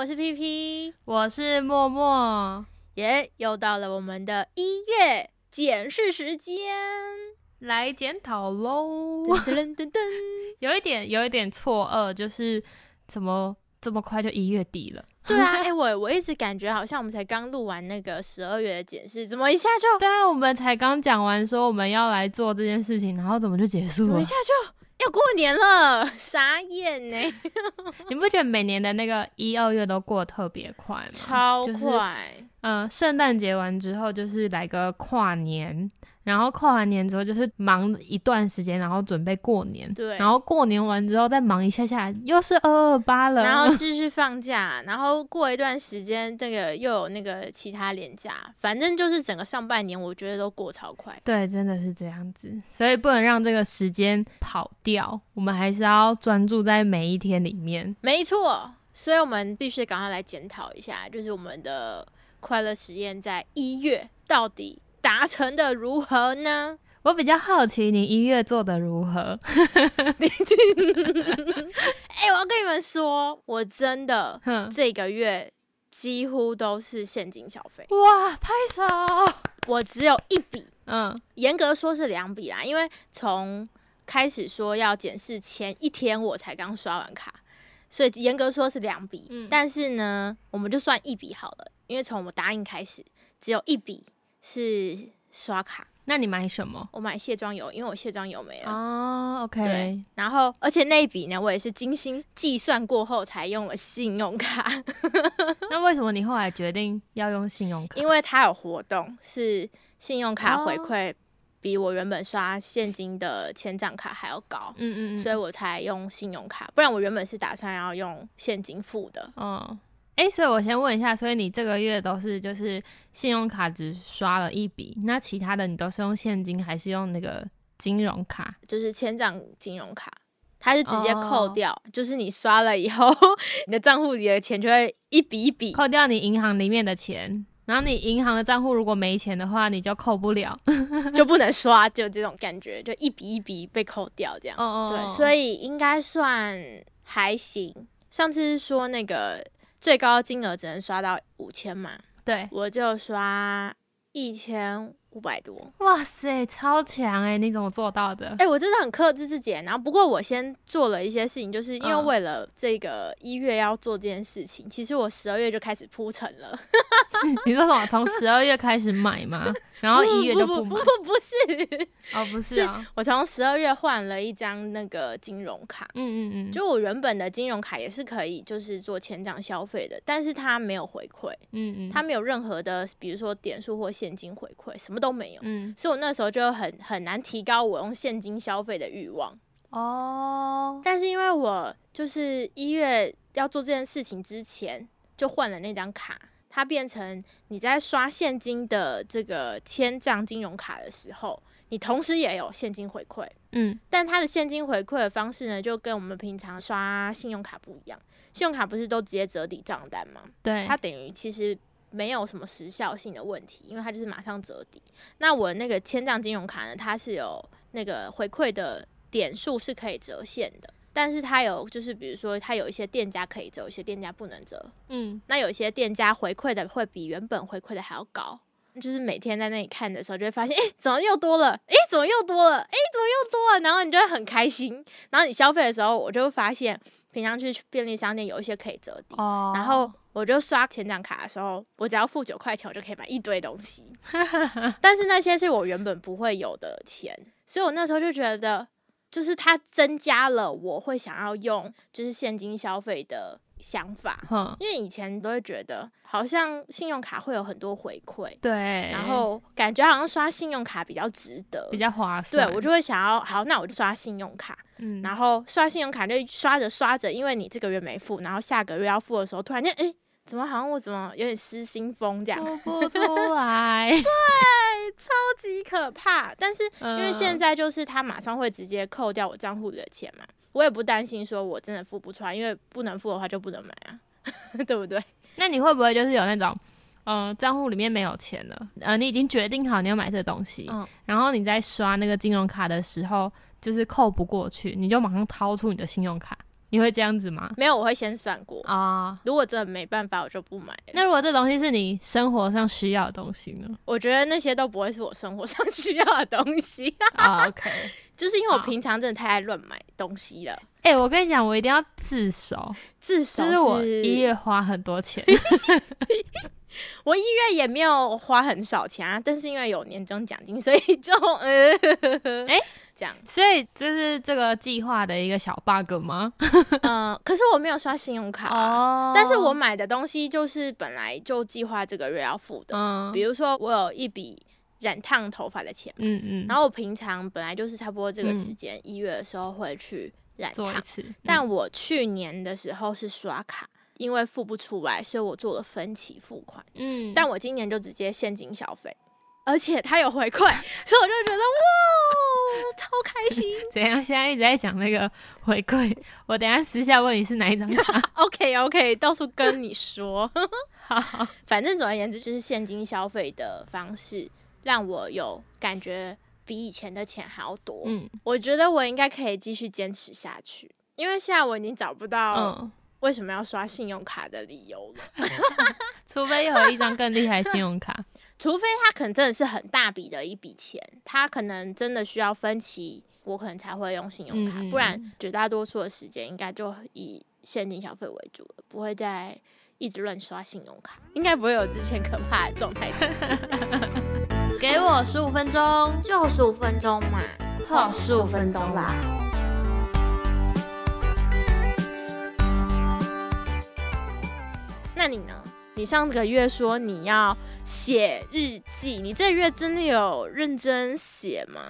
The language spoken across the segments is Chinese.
我是 P P，我是默默，耶，又到了我们的一月检视时间，来检讨喽。噔噔噔噔，有一点，有一点错愕，就是怎么这么快就一月底了？对啊，哎、我我一直感觉好像我们才刚录完那个十二月的检视，怎么一下就对啊，我们才刚讲完说我们要来做这件事情，然后怎么就结束了怎么一？下就要过年了？傻眼呢、你不觉得每年的那个一二月都过得特别快吗？超就是快。嗯，圣诞节完之后就是来个跨年，然后跨完年之后就是忙一段时间，然后准备过年。对然后过年完之后再忙一下下，又是二二八了。然后继续放假，然后过一段时间，这个又有那个其他年假，反正就是整个上半年，我觉得都过超快。对，真的是这样子，所以不能让这个时间跑掉，我们还是要专注在每一天里面。没错，所以我们必须赶快来检讨一下，就是我们的快乐实验在一月到底达成的如何呢？我比较好奇你一月做的如何？哎、我要跟你们说，我真的哼，这个月几乎都是现金消费，哇，拍手！我只有一笔，嗯严格说是两笔啦，因为从开始说要检视前一天，我才刚刷完卡，所以严格说是两笔。嗯但是呢，我们就算一笔好了，因为从我答应开始，只有一笔是刷卡。那你买什么？我买卸妆油，因为我卸妆油没了。哦，OK，对，然后而且那一笔呢，我也是精心计算过后才用了信用卡，那为什么你后来决定要用信用卡？因为它有活动，是信用卡回哦馈比我原本刷现金的千账卡还要高。嗯嗯嗯，所以我才用信用卡，不然我原本是打算要用现金付的。哦，哎、所以我先问一下，所以你这个月都是就是信用卡只刷了一笔，那其他的你都是用现金还是用那个金融卡？就是千账金融卡，它是直接扣哦掉，就是你刷了以后，你的账户里的钱就会一笔一笔。扣掉你银行里面的钱，然后你银行的账户如果没钱的话，你就扣不了。就不能刷，就这种感觉，就一笔一笔被扣掉这样。哦哦对，所以应该算还行。上次是说那个最高金额只能刷到五千嘛，对，我就刷一千五百多。哇塞，超强哎！你怎么做到的？哎、我真的很克制自己。然后，不过我先做了一些事情，就是因为嗯为了这个一月要做这件事情，其实我十二月就开始铺陈了。你说什么？从十二月开始买吗？然后一月就买？不不不不是，哦，不是啊。我从十二月换了一张那个金融卡。嗯嗯嗯，就我原本的金融卡也是可以，就是做前账消费的，但是它没有回馈，嗯嗯，它没有任何的，比如说点数或现金回馈，什么都没有。嗯所以我那时候就很很难提高我用现金消费的欲望。哦，但是因为我就是一月要做这件事情之前就换了那张卡，它变成你在刷现金的这个千账金融卡的时候，你同时也有现金回馈，嗯但它的现金回馈的方式呢，就跟我们平常刷信用卡不一样。信用卡不是都直接折抵账单吗？对，它等于其实没有什么时效性的问题，因为它就是马上折抵。那我那个千账金融卡呢，它是有那个回馈的点数是可以折现的，但是它有就是比如说它有一些店家可以折，有些店家不能折。嗯那有一些店家回馈的会比原本回馈的还要高。就是每天在那里看的时候，就会发现，哎、怎么又多了？哎、怎么又多了？哎、怎么又多了？然后你就会很开心。然后你消费的时候，我就会发现，平常去便利商店有一些可以折抵，哦，然后我就刷前账卡的时候，我只要付九块钱，我就可以买一堆东西。但是那些是我原本不会有的钱，所以我那时候就觉得，就是它增加了我会想要用就是现金消费的想法。哼，因为以前都会觉得好像信用卡会有很多回馈，对，然后感觉好像刷信用卡比较值得比。较划算对。我就会想要，好，那我就刷信用卡，嗯，然后刷信用卡就刷着刷着，因为你这个月没付，然后下个月要付的时候，突然间，哎、怎么好像我怎么有点失心疯这样，说不出来，超级可怕。但是因因为现在就是他马上会直接扣掉我账户里的钱嘛，我也不担心说我真的付不出来，因为不能付的话就不能买啊，对不对？那你会不会就是有那种，嗯，账户里面没有钱了，呃，你已经决定好你要买这个东西，嗯然后你在刷那个金融卡的时候，就是扣不过去，你就马上掏出你的信用卡，你会这样子吗？没有，我会先算过。啊、如果真的没办法，我就不买。那如果这东西是你生活上需要的东西呢？我觉得那些都不会是我生活上需要的东西，啊，OK。就是因为我平常真的太爱乱买东西了。哎、我跟你讲，我一定要自首，自首就是我一月花很多钱。我一月也没有花很少钱啊，但是因为有年终奖金，所以就呃，哎这样，所以这是这个计划的一个小 bug 吗？嗯、可是我没有刷信用卡啊、哦但是我买的东西就是本来就计划这个月要付的，嗯比如说我有一笔染烫头发的钱，嗯嗯，然后我平常本来就是差不多这个嗯时间一、月的时候会去染烫，但嗯。我去年的时候是刷卡，因为付不出来，所以我做了分期付款。嗯，但我今年就直接现金消费，而且它有回馈，所以我就觉得哇，超开心。怎样？现在一直在讲那个回馈，我等一下私下问你是哪一张卡。OK OK，到处跟你说，好，反正总而言之就是现金消费的方式，让我有感觉比以前的钱还要多。嗯我觉得我应该可以继续坚持下去，因为现在我已经找不到嗯，为什么要刷信用卡的理由了。除非有一张更厉害的信用卡。除非他可能真的是很大笔的一笔钱，他可能真的需要分期，我可能才会用信用卡，不然绝大多数的时间应该就以现金消费为主了，不会再一直乱刷信用卡，应该不会有之前可怕的状态出现。给我十五分钟，就十五分钟嘛，好十五分钟啦。那你呢？你上个月说你要写日记，你这个月真的有认真写吗？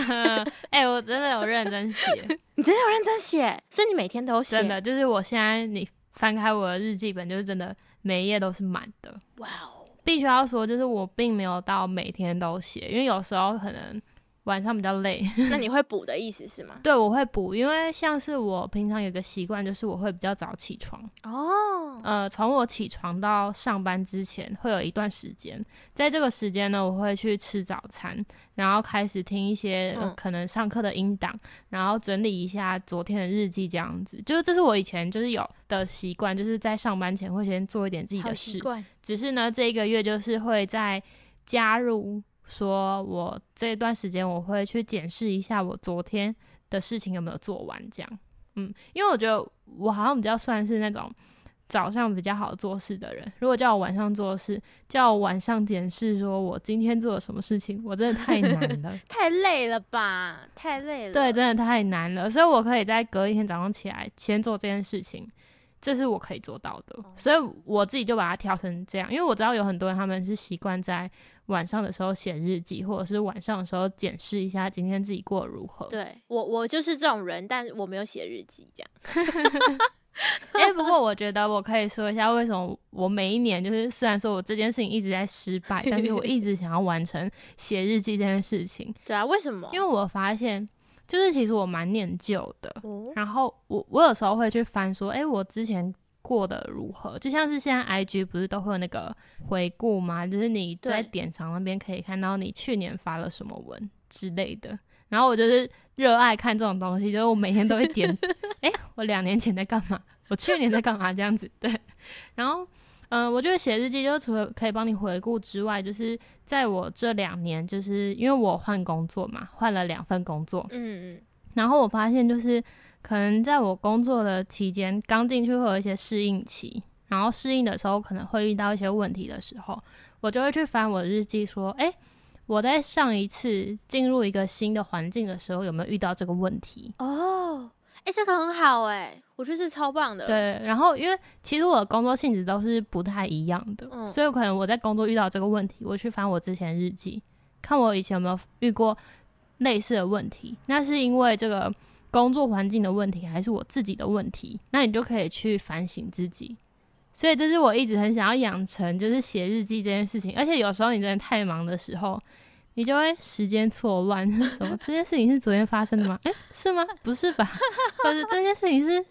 哎、我真的有认真写，你真的有认真写，所以你每天都写？真的就是我现在你翻开我的日记本，就是真的每一页都是满的。哇哦！必须要说，就是我并没有到每天都写，因为有时候可能晚上比较累。那你会补的意思是吗？对，我会补，因为像是我平常有个习惯，就是我会比较早起床。哦，呃，从我起床到上班之前，会有一段时间，在这个时间呢，我会去吃早餐，然后开始听一些、可能上课的音档，然后整理一下昨天的日记，这样子。就是这是我以前就是有的习惯，就是在上班前会先做一点自己的事。习惯。只是呢，这一个月就是会在加入，说我这段时间我会去检视一下我昨天的事情有没有做完，这样。嗯，因为我觉得我好像比较算是那种早上比较好做事的人。如果叫我晚上做事，叫我晚上检视说我今天做了什么事情，我真的太难了。太累了吧，太累了。对，真的太难了，所以我可以在隔一天早上起来先做这件事情，这是我可以做到的。所以我自己就把它调成这样，因为我知道有很多人他们是习惯在晚上的时候写日记，或者是晚上的时候检视一下今天自己过得如何。对我我就是这种人，但是我没有写日记，这样。哎、不过我觉得我可以说一下，为什么我每一年就是虽然说我这件事情一直在失败，但是我一直想要完成写日记这件事情，对啊，为什么？因为我发现就是其实我蛮念旧的。哦，然后我我有时候会去翻说，诶，我之前过得如何？就像是现在 IG 不是都会有那个回顾吗？就是你在对典藏那边可以看到你去年发了什么文之类的。然后我就是热爱看这种东西，就是我每天都会点，诶，我两年前在干嘛？我去年在干嘛？这样子对。然后，嗯、我觉得写日记就除了可以帮你回顾之外，就是在我这两年，就是因为我换工作嘛，换了两份工作，嗯嗯，然后我发现就是可能在我工作的期间，刚进去会有一些适应期，然后适应的时候可能会遇到一些问题的时候，我就会去翻我的日记，说，诶，我在上一次进入一个新的环境的时候，有没有遇到这个问题？哦，哎、这个很好哎、我觉得是超棒的。，对，然后因为其实我的工作性质都是不太一样的，嗯所以可能我在工作遇到这个问题，我去翻我之前日记，看我以前有没有遇过类似的问题。那是因为这个工作环境的问题，还是我自己的问题？那你就可以去反省自己。所以这是我一直很想要养成，就是写日记这件事情。而且有时候你真的太忙的时候，你就会时间错乱，什么这件事情是昨天发生的吗？诶，是吗？不是吧？或者这件事情是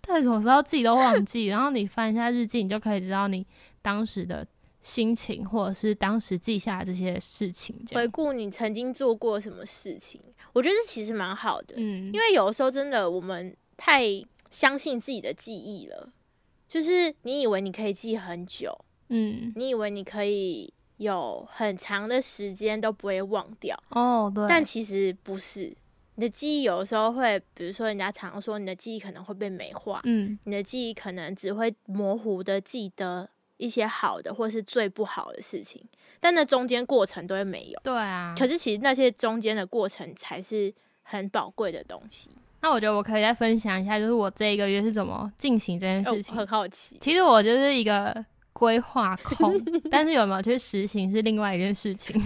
到底什么时候自己都忘记，然后你翻一下日记，你就可以知道你当时的心情，或者是当时记下的这些事情。回顾你曾经做过什么事情，我觉得这其实蛮好的，嗯，因为有的时候真的我们太相信自己的记忆了。就是你以为你可以记很久，嗯，你以为你可以有很长的时间都不会忘掉，哦，对，但其实不是。你的记忆有的时候会，比如说人家常说你的记忆可能会被美化，嗯，你的记忆可能只会模糊的记得一些好的或是最不好的事情，但那中间过程都会没有。对啊。可是其实那些中间的过程才是很宝贵的东西。那我觉得我可以再分享一下，就是我这一个月是怎么进行这件哦事情。很好奇，其实我就是一个规划控，但是有没有去实行是另外一件事情。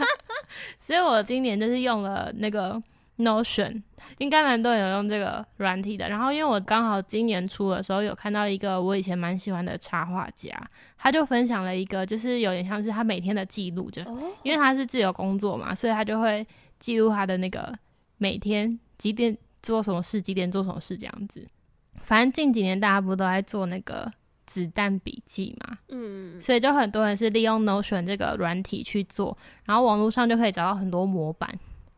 所以我今年就是用了那个 Notion，应该蛮多人有用这个软体的。然后因为我刚好今年初的时候有看到一个我以前蛮喜欢的插画家，他就分享了一个就是有点像是他每天的记录，就哦，因为他是自由工作嘛，所以他就会记录他的那个每天几点做什么事，几点做什么事这样子。反正近几年大家不都在做那个子弹笔记嘛，嗯，所以就很多人是利用 Notion 这个软体去做，然后网络上就可以找到很多模板。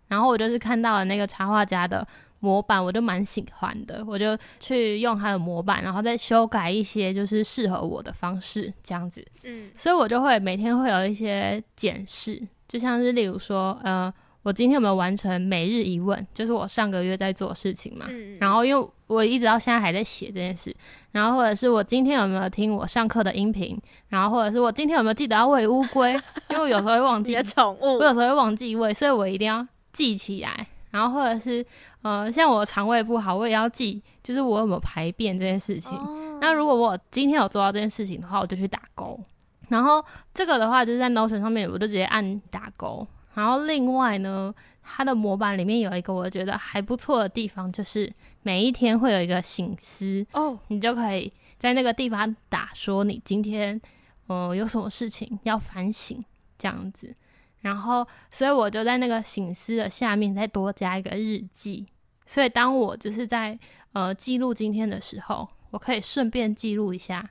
然后我就是看到了那个插画家的模板，我就蛮喜欢的，我就去用他的模板，然后再修改一些就是适合我的方式这样子。嗯，所以我就会每天会有一些检视，就像是例如说，呃，我今天有没有完成每日一问，就是我上个月在做的事情嘛。嗯，然后因为我一直到现在还在写这件事，然后或者是我今天有没有听我上课的音频，然后或者是我今天有没有记得要喂乌龟，因为我有时候会忘记你的，宠物我有时候会忘记喂，所以我一定要记起来。然后或者是呃，像我肠胃不好，我也要记，就是我有没有排便这件事情。哦那如果我今天有做到这件事情的话，我就去打勾。然后这个的话，就是在 Notion 上面，我就直接按打勾。然后另外呢，它的模板里面有一个我觉得还不错的地方，就是每一天会有一个醒思，哦，你就可以在那个地方打说你今天呃有什么事情要反省这样子。然后，所以我就在那个醒思的下面再多加一个日记。所以当我就是在呃记录今天的时候，我可以顺便记录一下，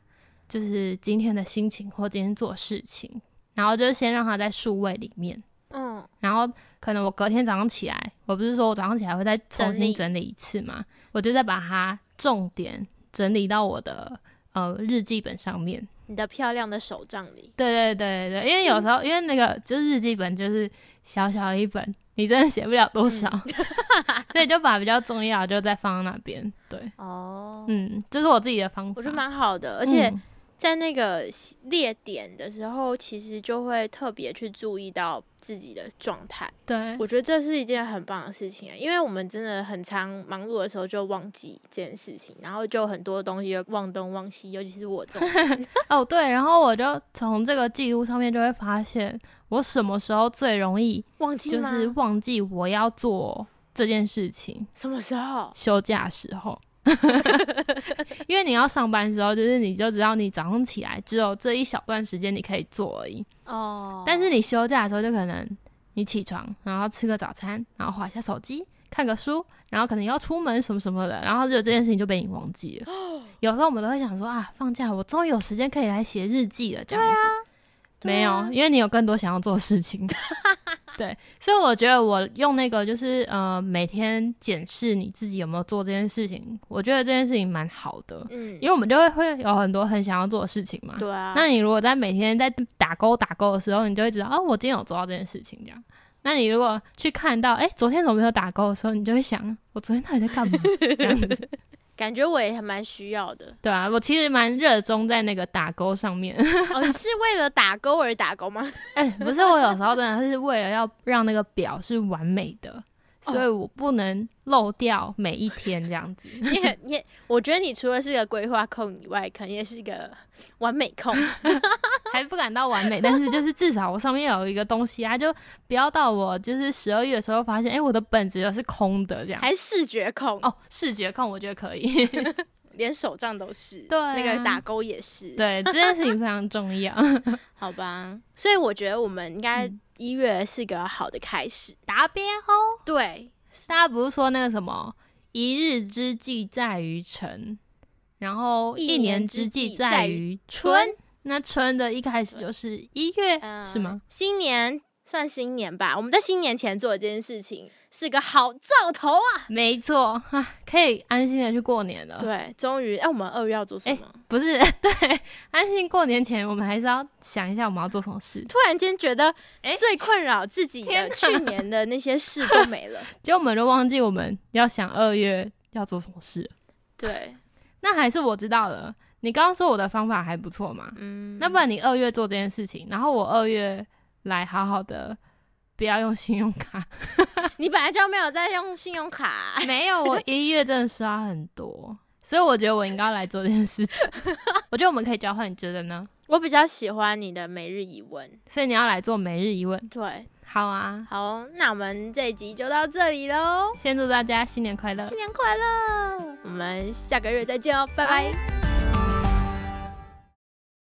就是今天的心情或今天做事情。然后就先让它在数位里面，嗯，然后可能我隔天早上起来，我不是说我早上起来会再重新整理一次嘛，我就再把它重点整理到我的呃日记本上面。你的漂亮的手账里，对对对对对，因为有时候因为那个就是日记本就是小小一本，你真的写不了多少，所以就把比较重要的就再放到那边。对，哦，嗯，这是我自己的方法。我觉得蛮好的，而且嗯在那个列点的时候，其实就会特别去注意到自己的状态。对，我觉得这是一件很棒的事情啊，因为我们真的很常忙碌的时候就忘记这件事情，然后就很多东西就忘东忘西，尤其是我这种人 哦对，然后我就从这个记录上面就会发现，我什么时候最容易忘记就？是忘记我要做这件事情。什么时候？休假的时候，因为你要上班的时候，就是你就知道你早上起来只有这一小段时间你可以做而已。哦，但是你休假的时候，就可能你起床，然后吃个早餐，然后划一下手机，看个书，然后可能要出门什么什么的，然后就这件事情就被你忘记了。有时候我们都会想说啊，放假我终于有时间可以来写日记了，这样子。没有，因为你有更多想要做的事情。对，所以我觉得我用那个就是呃，每天检视你自己有没有做这件事情，我觉得这件事情蛮好的，嗯，因为我们就会会有很多很想要做的事情嘛。对啊，那你如果在每天在打勾打勾的时候，你就会知道哦，我今天有做到这件事情这样。那你如果去看到，哎、昨天怎么没有打勾的时候，你就会想，我昨天到底在干嘛？这样子，感觉我也还蛮需要的。对啊，我其实蛮热衷在那个打勾上面。哦，你是为了打勾而打勾吗？哎、不是，我有时候真的是为了要让那个表是完美的，所以我不能漏掉每一天这样子。你很你，我觉得你除了是个规划控以外，可能也是个完美控。还不敢到完美，但是就是至少我上面有一个东西啊，就不要到我就是十二月的时候发现，哎、我的本子又是空的这样。还视觉控，哦，视觉控我觉得可以。连手账都是，对啊那个打勾也是，对，这件事情非常重要。好吧。所以我觉得我们应该嗯一月是个好的开始。达标哦！对，大家不是说那个什么“一日之计在于晨”，然后一一年年之之计计在在于于春春。那春的一开始就是一月，嗯是吗？？新年算新年吧。我们在新年前做的这件事情是个好兆头啊！没错，啊，可以安心的去过年了。对，终于，哎、我们二月要做什么？不是，对，安心过年前，我们还是要想一下我们要做什么事。突然间觉得哎最困扰自己的去年的那些事都没了。结果我们都忘记我们要想二月要做什么事。对，那还是我知道了。你刚刚说我的方法还不错嘛？嗯，那不然你二月做这件事情，然后我二月来好好的，不要用信用卡。你本来就没有在用信用卡，没有，我一月真的刷很多，所以我觉得我应该来做这件事情。我觉得我们可以交换，你觉得呢？我比较喜欢你的每日疑问。所以你要来做每日疑问。对，好啊，好，那我们这一集就到这里喽，先祝大家新年快乐！新年快乐！我们下个月再见哦，拜拜。